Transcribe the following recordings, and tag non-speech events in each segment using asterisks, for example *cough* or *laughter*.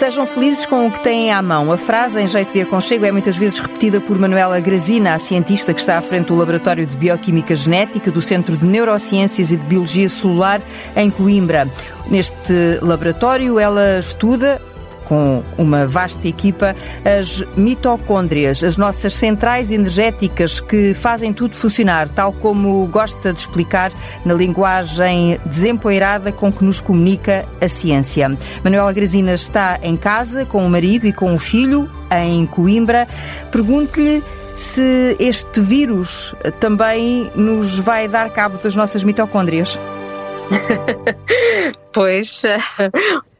Sejam felizes com o que têm à mão. A frase, em jeito de aconchego, é muitas vezes repetida por Manuela Grazina, a cientista que está à frente do Laboratório de Bioquímica Genética do Centro de Neurociências e de Biologia Celular em Coimbra. Neste laboratório, ela estuda com uma vasta equipa, as mitocôndrias, as nossas centrais energéticas que fazem tudo funcionar, tal como gosta de explicar na linguagem desempoeirada com que nos comunica a ciência. Manuela Grazina está em casa com o marido e com o filho, em Coimbra. Pergunte-lhe se este vírus também nos vai dar cabo das nossas mitocôndrias. *laughs* pois,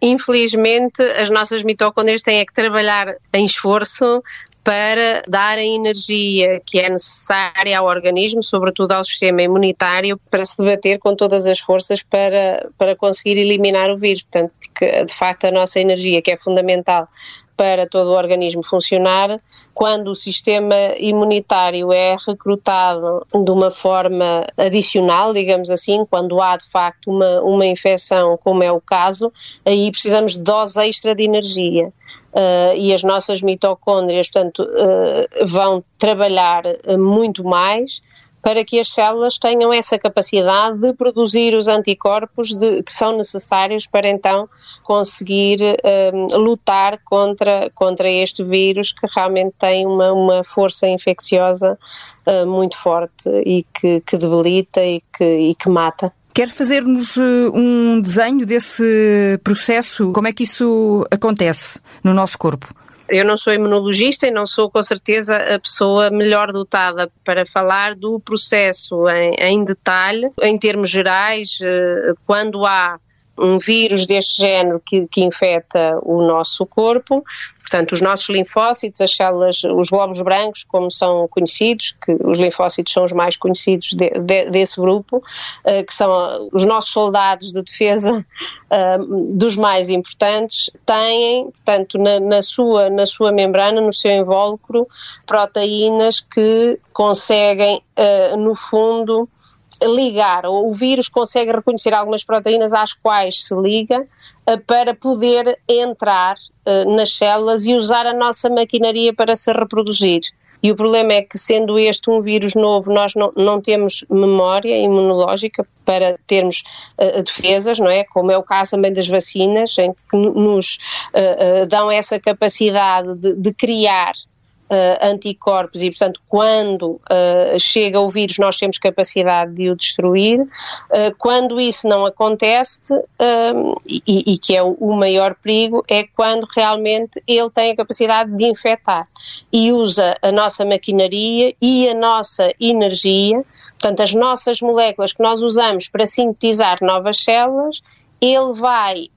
infelizmente, as nossas mitocôndrias têm é que trabalhar em esforço para dar a energia que é necessária ao organismo, sobretudo ao sistema imunitário, para se debater com todas as forças para, para conseguir eliminar o vírus. Portanto, porque de facto a nossa energia, que é fundamental para todo o organismo funcionar, quando o sistema imunitário é recrutado de uma forma adicional, digamos assim, quando há de facto uma, uma infecção, como é o caso, aí precisamos de dose extra de energia. Uh, e as nossas mitocôndrias, portanto, uh, vão trabalhar muito mais para que as células tenham essa capacidade de produzir os anticorpos de, que são necessários para então conseguir um, lutar contra, contra este vírus que realmente tem uma, uma força infecciosa uh, muito forte e que, que debilita e que, e que mata. Quer fazer-nos uh, um desenho desse processo? Como é que isso acontece no nosso corpo? Eu não sou imunologista e não sou com certeza a pessoa melhor dotada para falar do processo em, em detalhe. Em termos gerais, eh, quando há um vírus deste género que, que infecta o nosso corpo, portanto, os nossos linfócitos, as células, os glóbulos brancos, como são conhecidos, que os linfócitos são os mais conhecidos de, de, desse grupo, uh, que são os nossos soldados de defesa uh, *laughs* dos mais importantes, têm, portanto, na, na, sua, na sua membrana, no seu invólucro, proteínas que conseguem, no fundo, ligar, ou o vírus consegue reconhecer algumas proteínas às quais se liga uh, para poder entrar uh, nas células e usar a nossa maquinaria para se reproduzir. E o problema é que, sendo este um vírus novo, nós não, não temos memória imunológica para termos uh, defesas, não é? Como é o caso também das vacinas, em que nos uh, uh, dão essa capacidade de, de criar anticorpos e, portanto, quando uh, chega o vírus, nós temos capacidade de o destruir. Uh, quando isso não acontece, e, e, que é o, maior perigo, é quando realmente ele tem a capacidade de infectar e usa a nossa maquinaria e a nossa energia, portanto, as nossas moléculas que nós usamos para sintetizar novas células, ele vai,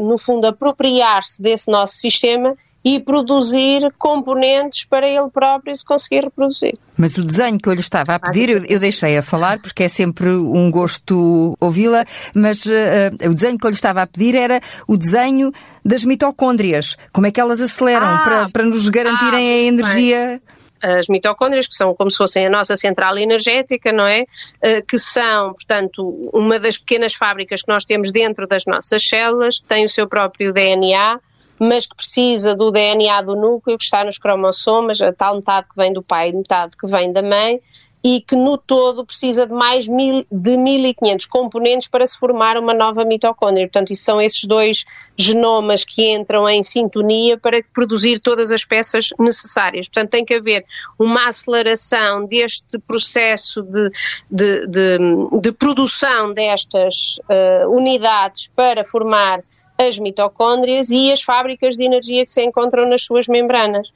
no fundo, apropriar-se desse nosso sistema e produzir componentes para ele próprio se conseguir reproduzir. Mas o desenho que eu lhe estava a pedir, eu, eu deixei a falar porque é sempre um gosto ouvi-la, mas uh, o desenho que eu lhe estava a pedir era o desenho das mitocôndrias. Como é que elas aceleram ah, para, para nos garantirem ah, a energia? Bem as mitocôndrias, que são como se fossem a nossa central energética, não é? Uh, que são, portanto, uma das pequenas fábricas que nós temos dentro das nossas células, que tem o seu próprio DNA, mas que precisa do DNA do núcleo que está nos cromossomas, a tal metade que vem do pai e metade que vem da mãe, e que no todo precisa de mais mil, de 1500 componentes para se formar uma nova mitocôndria. Portanto, isso são esses dois genomas que entram em sintonia para produzir todas as peças necessárias. Portanto, tem que haver uma aceleração deste processo de, de, de, de produção destas uh, unidades para formar as mitocôndrias e as fábricas de energia que se encontram nas suas membranas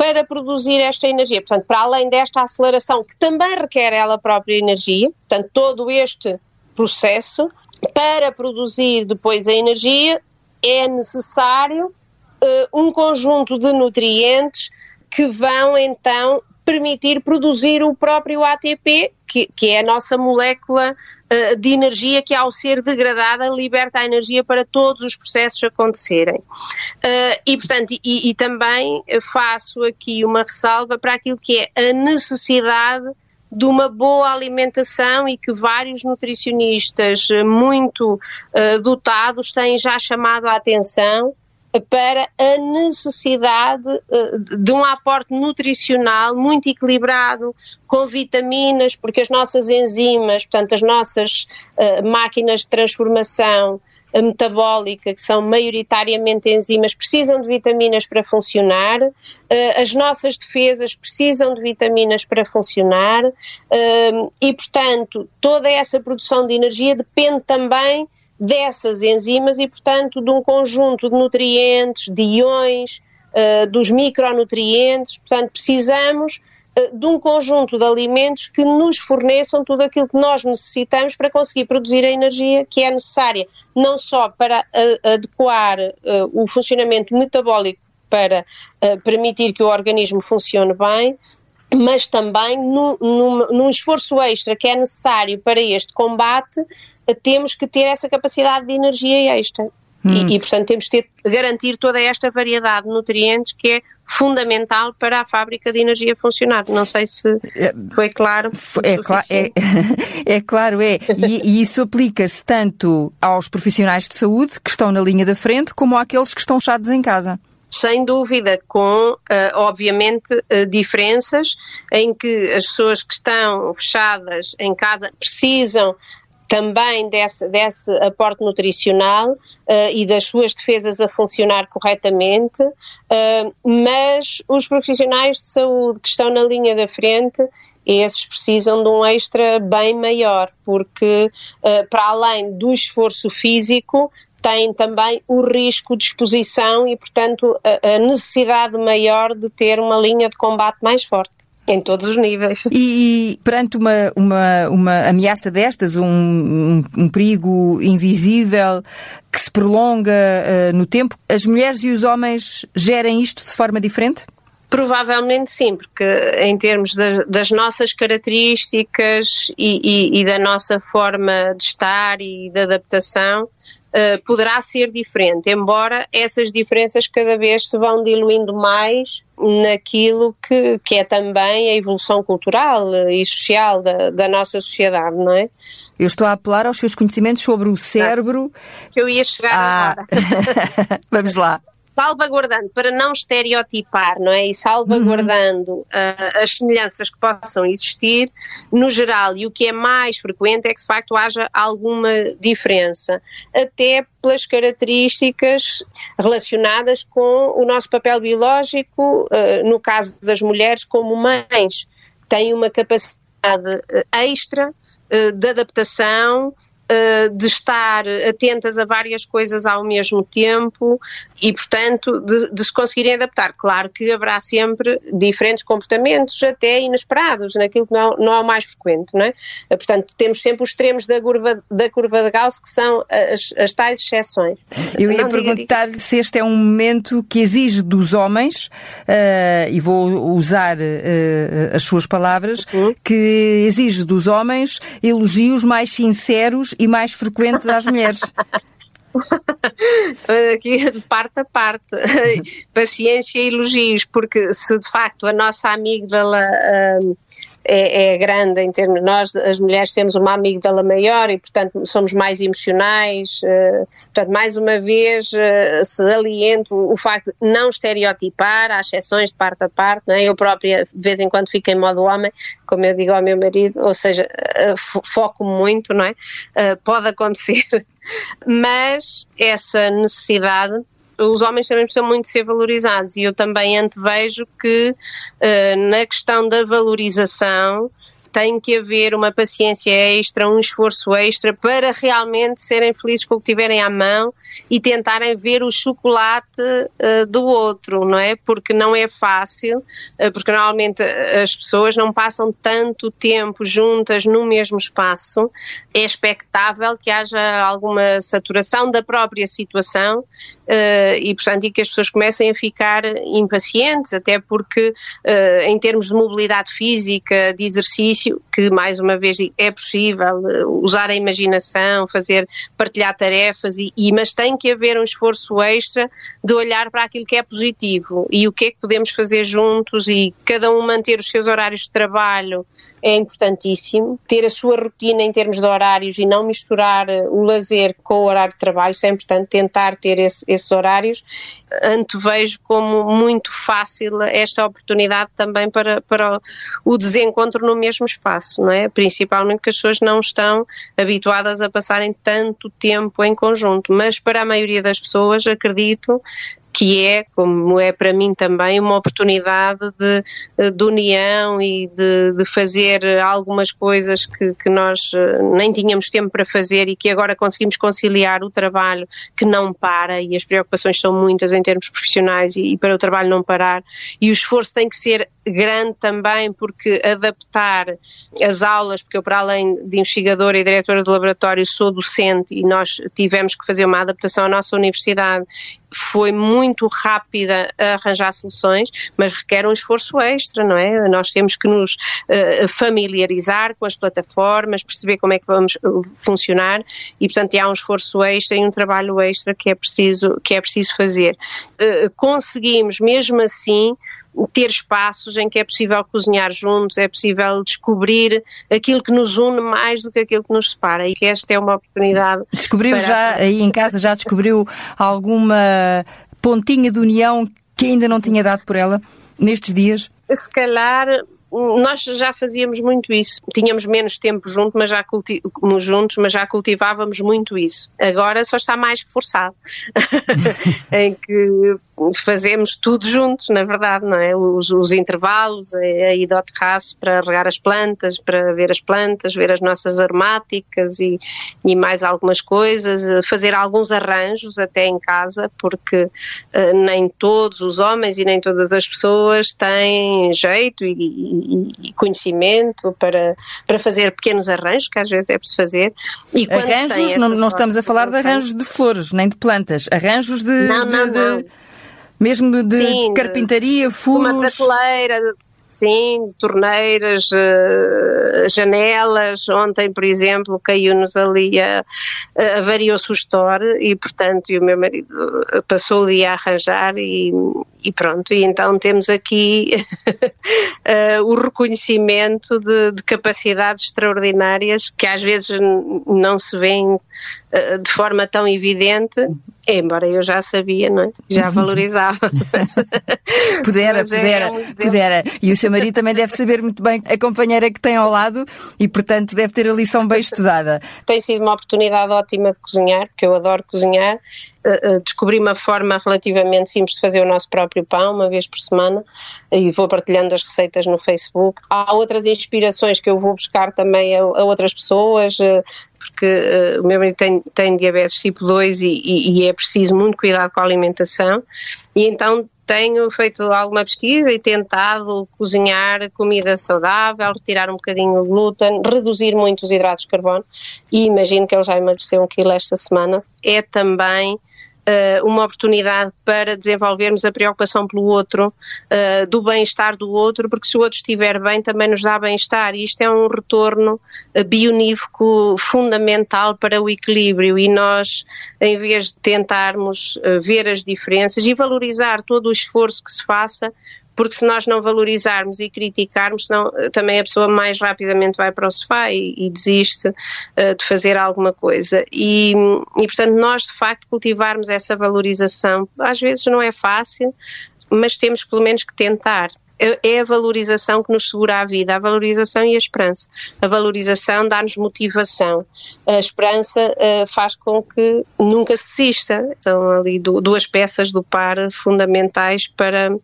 para produzir esta energia. Portanto, para além desta aceleração, que também requer ela própria energia, portanto, todo este processo, para produzir depois a energia, é necessário uh, um conjunto de nutrientes que vão então permitir produzir o próprio ATP, que, que é a nossa molécula uh, de energia que, ao ser degradada, liberta a energia para todos os processos acontecerem. Uh, e, portanto, e, e também faço aqui uma ressalva para aquilo que é a necessidade de uma boa alimentação e que vários nutricionistas muito uh, dotados têm já chamado a atenção para a necessidade uh, de um aporte nutricional muito equilibrado, com vitaminas, porque as nossas enzimas, portanto, as nossas uh, máquinas de transformação metabólica, que são maioritariamente enzimas, precisam de vitaminas para funcionar, uh, as nossas defesas precisam de vitaminas para funcionar. E, portanto, toda essa produção de energia depende também dessas enzimas e, portanto, de um conjunto de nutrientes, de iões, uh, dos micronutrientes. Portanto, precisamos uh, de um conjunto de alimentos que nos forneçam tudo aquilo que nós necessitamos para conseguir produzir a energia que é necessária, não só para uh, adequar o funcionamento metabólico para permitir que o organismo funcione bem, mas também no, no, num esforço extra que é necessário para este combate, temos que ter essa capacidade de energia extra. Hum. E, e, portanto, temos que ter, garantir toda esta variedade de nutrientes que é fundamental para a fábrica de energia funcionar. Não sei se é, foi claro. É, cla é, *laughs* é, claro, é. E, e isso aplica-se tanto aos profissionais de saúde que estão na linha da frente, como àqueles que estão fechados em casa sem dúvida, com, uh, obviamente, uh, diferenças em que as pessoas que estão fechadas em casa precisam também desse, desse aporte nutricional uh, e das suas defesas a funcionar corretamente, mas os profissionais de saúde que estão na linha da frente esses precisam de um extra bem maior, porque uh, para além do esforço físico, têm também o risco de exposição e, portanto, a, a necessidade maior de ter uma linha de combate mais forte. Em todos os níveis. E, perante uma, uma, uma ameaça destas, um, um, um perigo invisível que se prolonga uh, no tempo, as mulheres e os homens gerem isto de forma diferente? Provavelmente sim, porque em termos de, das nossas características e, e, e, da nossa forma de estar e de adaptação, uh, poderá ser diferente, embora essas diferenças cada vez se vão diluindo mais naquilo que, que é também a evolução cultural e social da, da nossa sociedade, não é? Eu estou a apelar aos seus conhecimentos sobre o cérebro. Que eu ia chegar ah. agora. *laughs* Vamos lá salvaguardando, para não estereotipar, não é? E salvaguardando uhum. uh, as semelhanças que possam existir, no geral, e o que é mais frequente é que de facto haja alguma diferença, até pelas características relacionadas com o nosso papel biológico, uh, no caso das mulheres, como mães, têm uma capacidade extra uh, de adaptação eh, de estar atentas a várias coisas ao mesmo tempo e, portanto, de, de, se conseguirem adaptar. Claro que haverá sempre diferentes comportamentos, até inesperados, naquilo que não, não é o mais frequente, não é? Eh, portanto, temos sempre os extremos da curva, da curva de Gauss, que são as, as tais exceções. Eu ia perguntar-lhe se este é um momento que exige dos homens, uh, e vou usar uh, as suas palavras, uhum. que exige dos homens elogios mais sinceros e mais frequentes às mulheres. *laughs* Aqui de parte a parte, *laughs* paciência e elogios, porque se de facto a nossa amígdala hum, é, é, grande em termos, nós as mulheres temos uma amígdala maior e portanto somos mais emocionais, uh, portanto mais uma vez uh, se aliento o facto de não estereotipar, há exceções de parte a parte, não é? eu própria de vez em quando fico em modo homem, como eu digo ao meu marido, ou seja, uh, foco muito, não é? pode acontecer *laughs* mas essa necessidade os homens também precisam muito ser valorizados e eu também antevejo que uh, na questão da valorização tem que haver uma paciência extra, um esforço extra para realmente serem felizes com o que tiverem à mão e tentarem ver o chocolate uh, do outro, não é? Porque não é fácil, uh, porque normalmente as pessoas não passam tanto tempo juntas no mesmo espaço. É expectável que haja alguma saturação da própria situação uh, e, portanto, e que as pessoas comecem a ficar impacientes, até porque, em termos de mobilidade física, de exercício, que mais uma vez é possível eh, usar a imaginação, fazer, partilhar tarefas, e, e, mas tem que haver um esforço extra de olhar para aquilo que é positivo e o que é que podemos fazer juntos e cada um manter os seus horários de trabalho é importantíssimo. Ter a sua rotina em termos de horários e não misturar o lazer com o horário de trabalho, isso é importante, tentar ter esse, esses horários. Antevejo como muito fácil esta oportunidade também para, para o desencontro no mesmo espaço, não é? Principalmente que as pessoas não estão habituadas a passarem tanto tempo em conjunto, mas para a maioria das pessoas, acredito, que é, como é para mim também, uma oportunidade de, de união e de, de, fazer algumas coisas que, que, nós eh, nem tínhamos tempo para fazer e que agora conseguimos conciliar o trabalho que não para e as preocupações são muitas em termos profissionais e, e para o trabalho não parar. E o esforço tem que ser grande também porque adaptar as aulas, porque eu para além de investigadora e diretora do laboratório sou docente e nós tivemos que fazer uma adaptação à nossa universidade foi muito rápida a arranjar soluções, mas requer um esforço extra, não é? Nós temos que nos uh, familiarizar com as plataformas, perceber como é que vamos eh, funcionar e, portanto, há um esforço extra e um trabalho extra que é preciso, que é preciso fazer. Uh, conseguimos, mesmo assim, ter espaços em que é possível cozinhar juntos, é possível descobrir aquilo que nos une mais do que aquilo que nos separa e que esta é uma oportunidade. Descobriu para... já aí em casa, já descobriu alguma pontinha de união que ainda não tinha dado por ela nestes dias? Se calhar nós já fazíamos muito isso. Tínhamos menos tempo junto, mas já juntos, mas já cultivávamos muito isso. Agora só está mais reforçado. *laughs* em que fazemos tudo juntos, na verdade, não é? Os, os intervalos, a, a ida ao terraço para regar as plantas, para ver as plantas, ver as nossas aromáticas e, e mais algumas coisas, fazer alguns arranjos até em casa, porque uh, nem todos os homens e nem todas as pessoas têm jeito e, e, e, conhecimento para, para fazer pequenos arranjos, que às vezes é preciso fazer. E arranjos, não, não estamos a falar de arranjos de flores, nem de plantas, arranjos de. Não, não, de, não. Mesmo de Sim, carpintaria, furos. Uma prateleira, sim, torneiras, uh, janelas. Ontem, por exemplo, caiu-nos ali a, a variou-se o store e, portanto, e o meu marido passou o dia a arranjar e, e pronto. E então temos aqui uh, *laughs* o reconhecimento de, de, capacidades extraordinárias que às vezes não se vêem de forma tão evidente Embora eu já sabia, não é? Já *laughs* valorizava. *laughs* pudera, mas pudera, é pudera. E o seu marido também deve saber muito bem a companheira que tem ao lado e, portanto, deve ter a lição bem estudada. Tem sido uma oportunidade ótima de cozinhar, porque eu adoro cozinhar. Uh, descobri uma forma relativamente simples de fazer o nosso próprio pão, uma vez por semana, e vou partilhando as receitas no Facebook. Há outras inspirações que eu vou buscar também a, a outras pessoas, uh, porque uh, o meu marido tem, tem diabetes tipo 2 e, e, e é preciso muito cuidado com a alimentação, e então tenho feito alguma pesquisa e tentado cozinhar comida saudável, retirar um bocadinho o glúten, reduzir muito os hidratos de carbono e imagino que ele já emagreceu um quilo esta semana. É também uh, uma oportunidade para desenvolvermos a preocupação pelo outro, uh, do bem-estar do outro, porque se o outro estiver bem também nos dá bem-estar. E isto é um retorno uh, bionívoco fundamental para o equilíbrio. E nós, em vez de tentarmos ver as diferenças e valorizar todo o esforço que se faça, porque se nós não valorizarmos e criticarmos, senão eh, também a pessoa mais rapidamente vai para o sofá e, e desiste uh, de fazer alguma coisa. E, e, portanto, nós de facto cultivarmos essa valorização, às vezes não é fácil, mas temos pelo menos que tentar é, é a valorização que nos segura a vida, a valorização e a esperança. A valorização dá-nos motivação, a esperança uh, faz com que nunca se desista. São ali duas peças do par fundamentais para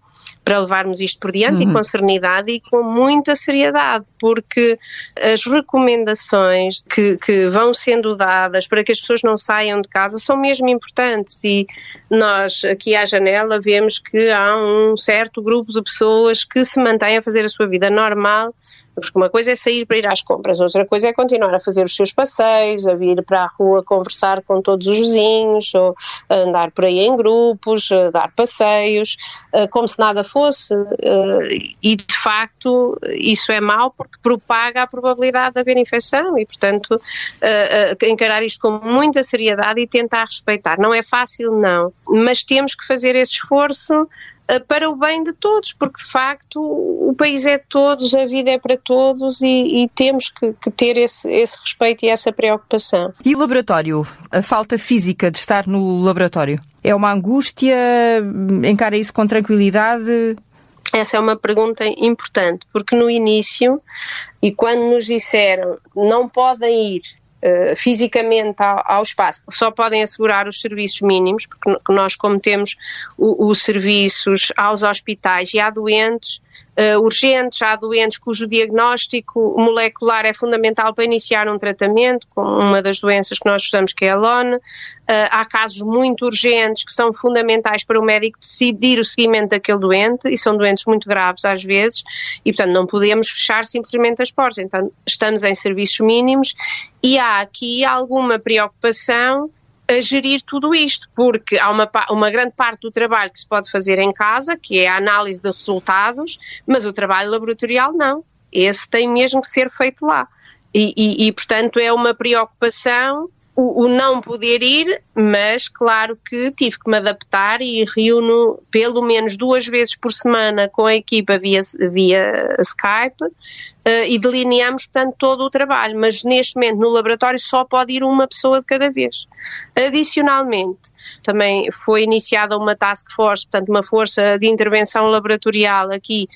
para levarmos isto por diante uhum. e com serenidade e com muita seriedade, porque as recomendações que, que vão sendo dadas para que as pessoas não saiam de casa são mesmo importantes e nós aqui à janela vemos que há um certo grupo de pessoas que se mantêm a fazer a sua vida normal porque uma coisa é sair para ir às compras, outra coisa é continuar a fazer os seus passeios, a vir para a rua conversar com todos os vizinhos, ou andar por aí em grupos, dar passeios, como se nada fosse fosse. E de facto isso é mau porque propaga a probabilidade de haver infecção e, portanto, encarar isto com muita seriedade e tentar respeitar. Não é fácil, não, mas temos que fazer esse esforço eh, para o bem de todos, porque de facto o país é de todos, a vida é para todos e, e temos que, que ter esse, esse, respeito e essa preocupação. E o laboratório? A falta física de estar no laboratório? É uma angústia? Encara isso com tranquilidade? Essa é uma pergunta importante, porque no início, e quando nos disseram não podem ir eh, fisicamente ao, ao, espaço, só podem assegurar os serviços mínimos, porque nós, como temos os serviços aos hospitais e há doentes uh, urgentes, há doentes cujo diagnóstico molecular é fundamental para iniciar um tratamento, com uma das doenças que nós usamos que é a LON. Uh, há casos muito urgentes que são fundamentais para o médico decidir o seguimento daquele doente e são doentes muito graves às vezes e, portanto, não podemos fechar simplesmente as portas. Então, estamos em serviços mínimos e há aqui alguma preocupação a gerir tudo isto, porque há uma, uma grande parte do trabalho que se pode fazer em casa, que é a análise de resultados, mas o trabalho laboratorial não. Esse tem mesmo que ser feito lá. E, e, e portanto, é uma preocupação o, o, não poder ir, mas claro que tive que me adaptar e reúno pelo menos duas vezes por semana com a equipa via, via Skype e delineamos, portanto, todo o trabalho. Mas neste momento no laboratório só pode ir uma pessoa de cada vez. Adicionalmente, também foi iniciada uma task force, portanto, uma força de intervenção laboratorial aqui,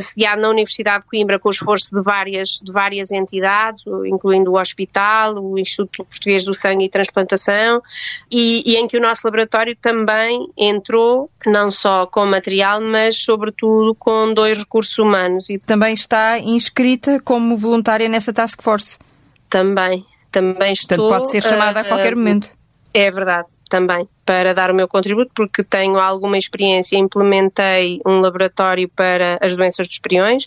sediada na Universidade de Coimbra, com o esforço de várias, de várias entidades, incluindo o Hospital, o Instituto Português do Sangue e Transplantação, e, e em que o nosso laboratório também entrou, não só com material, mas sobretudo com dois recursos humanos. E também está inscrita como voluntária nessa task force? Também, também estou. Portanto, pode ser chamada uh, a qualquer momento. É verdade, também para dar o meu contributo, porque tenho alguma experiência, implementei um laboratório para as doenças dos priões,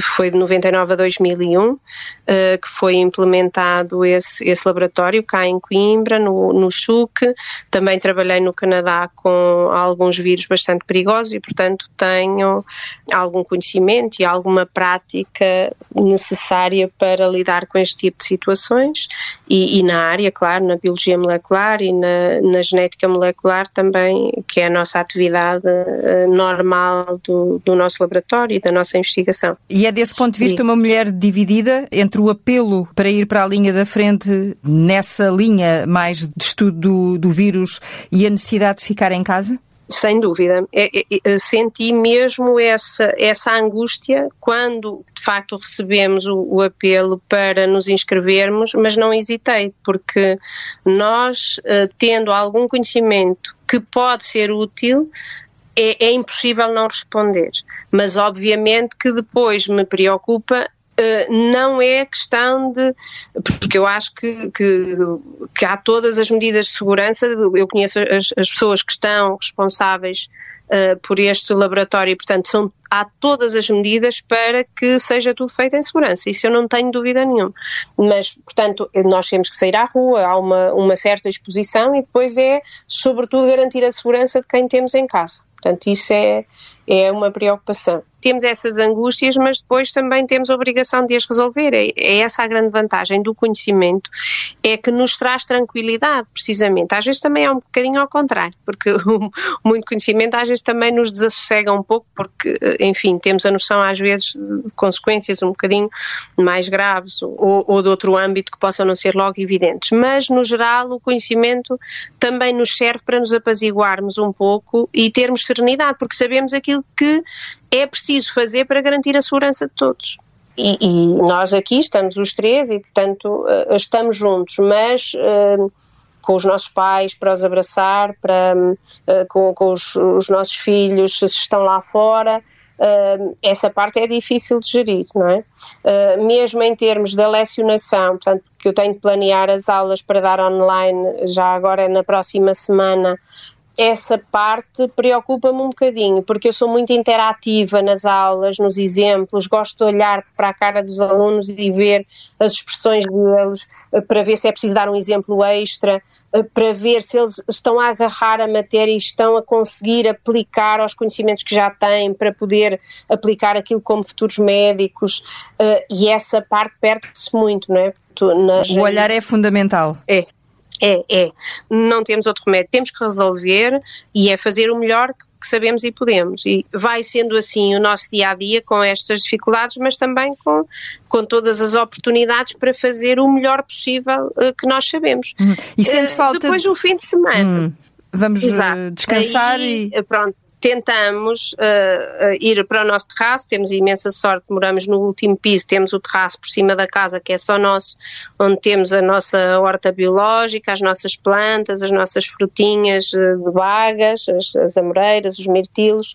foi de 99 a 2001 uh, eh, que foi implementado esse, esse laboratório cá em Coimbra, no, no CHUC. Também trabalhei no Canadá com alguns vírus bastante perigosos e, portanto, tenho algum conhecimento e alguma prática necessária para lidar com este tipo de situações e, e na área, claro, na biologia molecular e na, na, genética molecular também, que é a nossa atividade uh, normal do, do nosso laboratório e da nossa investigação. E e é desse ponto de vista Sim. uma mulher dividida entre o apelo para ir para a linha da frente nessa linha mais de estudo do, do vírus e a necessidade de ficar em casa? Sem dúvida. É, é, é, senti mesmo essa, essa angústia quando, de facto, recebemos o, o, apelo para nos inscrevermos, mas não hesitei, porque nós, eh, tendo algum conhecimento que pode ser útil, é, é impossível não responder. Mas obviamente que depois me preocupa não é questão de. Porque eu acho que, que, que, há todas as medidas de segurança. Eu conheço as, as pessoas que estão responsáveis uh, por este laboratório e, portanto, são, há todas as medidas para que seja tudo feito em segurança. Isso eu não tenho dúvida nenhuma. Mas, portanto, nós temos que sair à rua, há uma, uma certa exposição e depois é, sobretudo, garantir a segurança de quem temos em casa. Portanto, isso é, é uma preocupação. Temos essas angústias, mas depois também temos a obrigação de as resolver. É, é, essa a grande vantagem do conhecimento, é que nos traz tranquilidade, precisamente. Às vezes também é um bocadinho ao contrário, porque *laughs* muito conhecimento às vezes também nos desassossega um pouco, porque, enfim, temos a noção às vezes de consequências um bocadinho mais graves ou, ou de outro âmbito que possam não ser logo evidentes. Mas, no geral, o conhecimento também nos serve para nos apaziguarmos um pouco e termos serenidade, porque sabemos aquilo que é preciso fazer para garantir a segurança de todos. E, e nós aqui estamos os três e, portanto, uh, estamos juntos, mas uh, com os nossos pais para os abraçar, para, uh, com, com os, os, nossos filhos, se estão lá fora, essa parte é difícil de gerir, não é? mesmo em termos da lecionação, portanto, que eu tenho que planear as aulas para dar online já agora na próxima semana essa parte preocupa-me um bocadinho, porque eu sou muito interativa nas aulas, nos exemplos, gosto de olhar para a cara dos alunos e ver as expressões deles, eh, para ver se é preciso dar um exemplo extra, eh, para ver se eles estão a agarrar a matéria e estão a conseguir aplicar aos conhecimentos que já têm, para poder aplicar aquilo como futuros médicos, eh, e essa parte perde-se muito, não é? o olhar é fundamental. É, é, é. Não temos outro remédio. Temos que resolver e é fazer o melhor que sabemos e podemos. E vai sendo assim o nosso dia a dia com estas dificuldades, mas também com, com todas as oportunidades para fazer o melhor possível uh, que nós sabemos. Hum. E sente uh, falta. Depois, o fim de semana. Hum. Vamos Exato. descansar Aí, e. Pronto, tentamos uh, ir para o nosso terraço, temos imensa sorte, moramos no último piso, temos o terraço por cima da casa que é só nosso, onde temos a nossa horta biológica, as nossas plantas, as nossas frutinhas de bagas, as, as amoreiras, os mirtilos,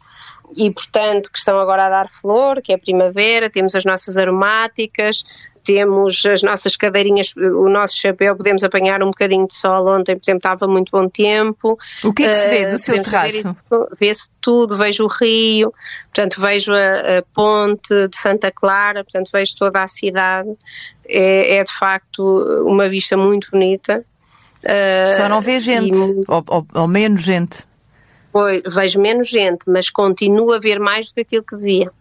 e portanto que estão agora a dar flor, que é a primavera, temos as nossas aromáticas, temos as nossas cadeirinhas, o nosso chapéu, podemos apanhar um bocadinho de sol. Ontem, por exemplo, estava muito bom tempo. O que é que se vê do uh, seu terraço? Vê-se tudo, vejo o rio, portanto, vejo a, a, ponte de Santa Clara, portanto, vejo toda a cidade. É, é de facto uma vista muito bonita. Uh, Só não vê gente, e, ou, ou, ou menos gente. Pois, vejo menos gente, mas continuo a ver mais do que aquilo que devia.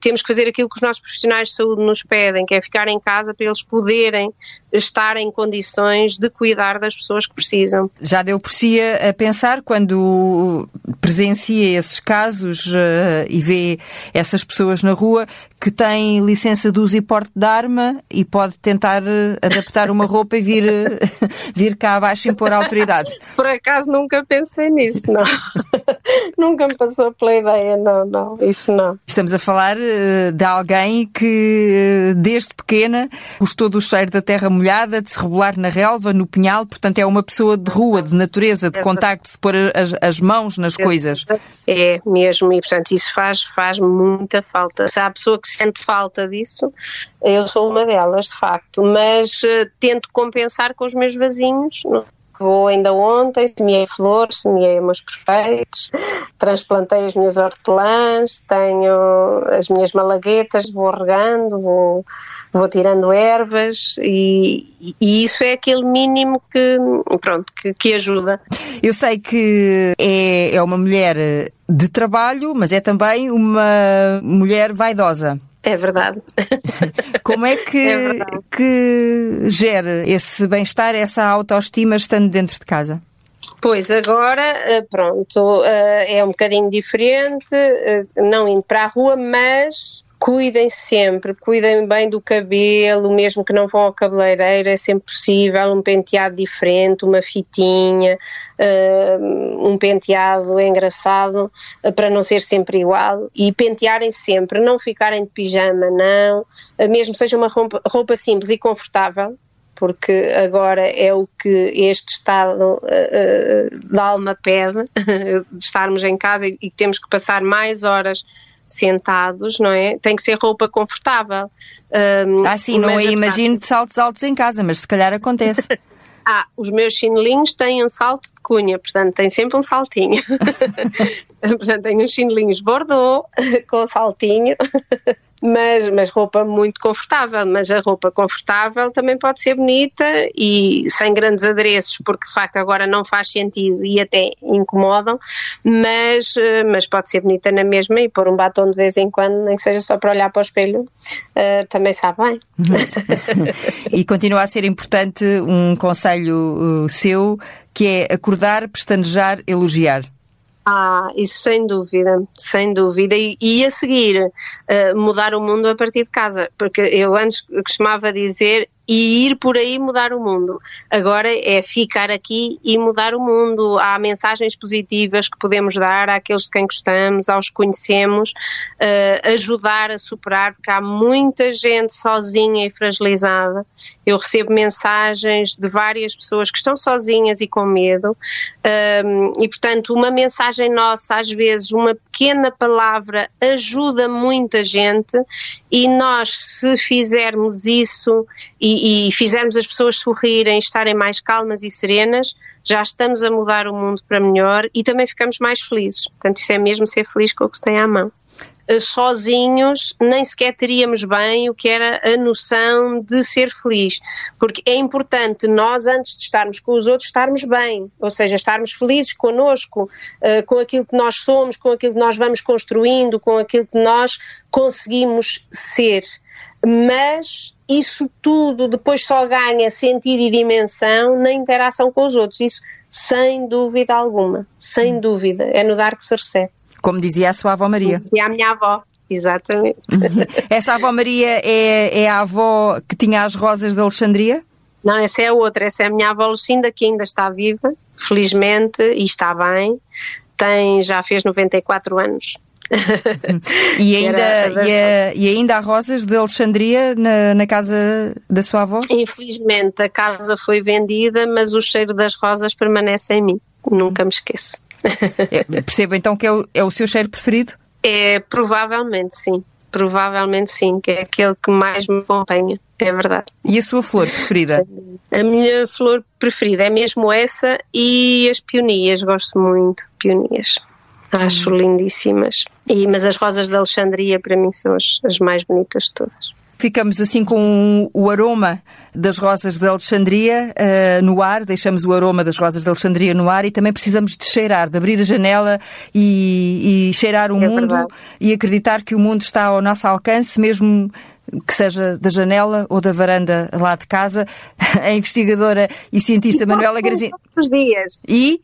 Temos que fazer aquilo que os nossos profissionais de saúde nos pedem, que é ficar em casa para eles poderem estar em condições de cuidar das pessoas que precisam. Já deu por si a, pensar quando presencia esses casos uh, e vê essas pessoas na rua que têm licença de uso e porte de arma e pode tentar uh, adaptar uma roupa e vir, uh, *laughs* vir cá abaixo e impor a autoridade. Por acaso nunca pensei nisso, não. *laughs* *laughs* nunca me passou pela ideia, não, não, isso não. Estamos a falar de alguém que desde pequena gostou do cheiro da terra molhada de se rebolar na relva, no pinhal, portanto é uma pessoa de rua, de natureza, de contacto, de pôr as, as mãos nas coisas. É mesmo, e portanto isso faz, faz muita falta. Se há pessoa que sente falta disso, eu sou uma delas, de facto, mas uh, tento compensar com os meus vasinhos vou ainda ontem, semeei flores, semeei meus perfeitos, transplantei as minhas hortelãs, tenho as minhas malaguetas, vou regando, vou, vou tirando ervas e, e isso é aquele mínimo que, pronto, que, que ajuda. Eu sei que é, é uma mulher de trabalho, mas é também uma mulher vaidosa. É verdade. *laughs* Como é que, é que gera esse bem-estar, essa autoestima estando dentro de casa? Pois, agora, eh, pronto, eh, é um bocadinho diferente, eh, não indo para a rua, mas cuidem sempre, cuidem bem do cabelo, mesmo que não vão ao cabeleireiro, é sempre possível um penteado diferente, uma fitinha, uh, um penteado engraçado, uh, para não ser sempre igual, e pentearem sempre, não ficarem de pijama, não, uh, mesmo seja uma roupa, roupa simples e confortável, porque agora é o que este estado uh, da alma pede, *laughs* de estarmos em casa e, e temos que passar mais horas sentados, não é? Tem que ser roupa confortável. Um, ah, sim, não é imagino de saltos altos em casa, mas se calhar acontece. *laughs* Ah, os meus chinelinhos têm um salto de cunha, portanto tem sempre um saltinho. *laughs* *laughs* portanto, tenho uns chinelinhos Bordeaux com saltinho mas, mas roupa muito confortável. Mas a roupa confortável também pode ser bonita e sem grandes adereços, porque de facto agora não faz sentido e até incomodam, mas, eh, mas pode ser bonita na mesma e pôr um batom de vez em quando, nem que seja só para olhar para o espelho, uh, também sabe bem. *laughs* e continua a ser importante um conselho uh, seu que é acordar, pestanejar, elogiar. Ah, isso sem dúvida, sem dúvida. E, e a seguir, uh, mudar o mundo a partir de casa, porque eu antes costumava dizer e ir por aí mudar o mundo. Agora é ficar aqui e mudar o mundo. Há mensagens positivas que podemos dar àqueles de quem gostamos, aos que conhecemos, uh, ajudar a superar, porque há muita gente sozinha e fragilizada eu recebo mensagens de várias pessoas que estão sozinhas e com medo, um, e portanto, uma mensagem nossa, às vezes, uma pequena palavra ajuda muita gente, e nós, se fizermos isso e, e fizermos as pessoas sorrirem, estarem mais calmas e serenas, já estamos a mudar o mundo para melhor e também ficamos mais felizes. Portanto, isso é mesmo ser feliz com o que se tem à mão. Eh, sozinhos nem sequer teríamos bem o que era a noção de ser feliz, porque é importante nós, antes de estarmos com os outros, estarmos bem, ou seja, estarmos felizes connosco, eh, com aquilo que nós somos, com aquilo que nós vamos construindo, com aquilo que nós conseguimos ser. Mas isso tudo depois só ganha sentido e dimensão na interação com os outros. Isso sem dúvida alguma, sem dúvida. É no dar que se recebe. Como dizia a sua avó Maria. E a minha avó, exatamente. *laughs* Essa avó Maria é, é a avó que tinha as rosas de Alexandria? Não, essa é a outra. Essa é a minha avó Lucinda, que ainda está viva, felizmente, e está bem. Tem, já fez 94 anos. E, ainda, e, a, e, ainda há rosas de Alexandria na, na, casa da sua avó? Infelizmente, a casa foi vendida, mas o cheiro das rosas permanece em mim. Nunca me esqueço. É, percebo então que é o, é o seu cheiro preferido? É, provavelmente sim. Provavelmente sim, que é aquele que mais me acompanha, é verdade. E a sua flor preferida? A minha flor preferida é mesmo essa e as peonias, gosto muito de peonias. Acho hum. lindíssimas. E, mas as rosas de Alexandria para mim são as, as mais bonitas de todas. Ficamos assim com o aroma das rosas de Alexandria uh, no ar, deixamos o aroma das rosas de Alexandria no ar e também precisamos de cheirar, de abrir a janela e, e cheirar o é mundo verdade. e acreditar que o mundo está ao nosso alcance, mesmo que seja da janela ou da varanda lá de casa, *laughs* a investigadora e cientista e Manuela Grazini. Todos os dias. E?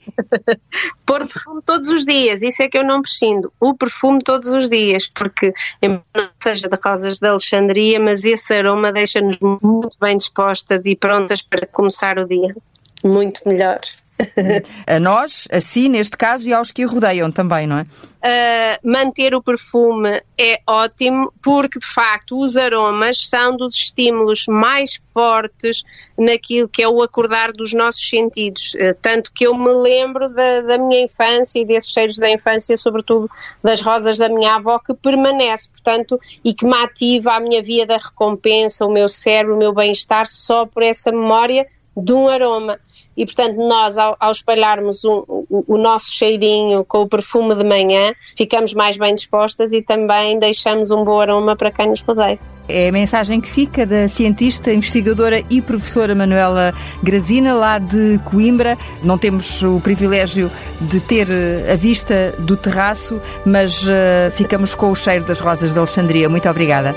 *laughs* Pôr perfume todos os dias, isso é que eu não prescindo. O perfume todos os dias, porque, embora não seja de rosas de Alexandria, mas esse aroma deixa-nos muito bem dispostas e prontas para começar o dia. Muito melhor *laughs* a nós, a si, neste caso, e aos que a rodeiam também, não é? Uh, manter o perfume é ótimo porque, de facto, os aromas são dos estímulos mais fortes naquilo que é o acordar dos nossos sentidos. Uh, tanto que eu me lembro da, da, minha infância e desses cheiros da infância, sobretudo das rosas da minha avó, que permanece, portanto, e que me ativa a minha via da recompensa, o meu cérebro, o meu bem-estar, só por essa memória de um aroma. E, portanto, nós, ao, ao espalharmos o, o, o, nosso cheirinho com o perfume de manhã, ficamos mais bem dispostas e também deixamos um bom aroma para quem nos rodeia. É a mensagem que fica da cientista, investigadora e professora Manuela Grazina, lá de Coimbra. Não temos o privilégio de ter eh, a vista do terraço, mas uh, ficamos com o cheiro das rosas de Alexandria. Muito obrigada.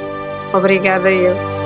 Obrigada eu.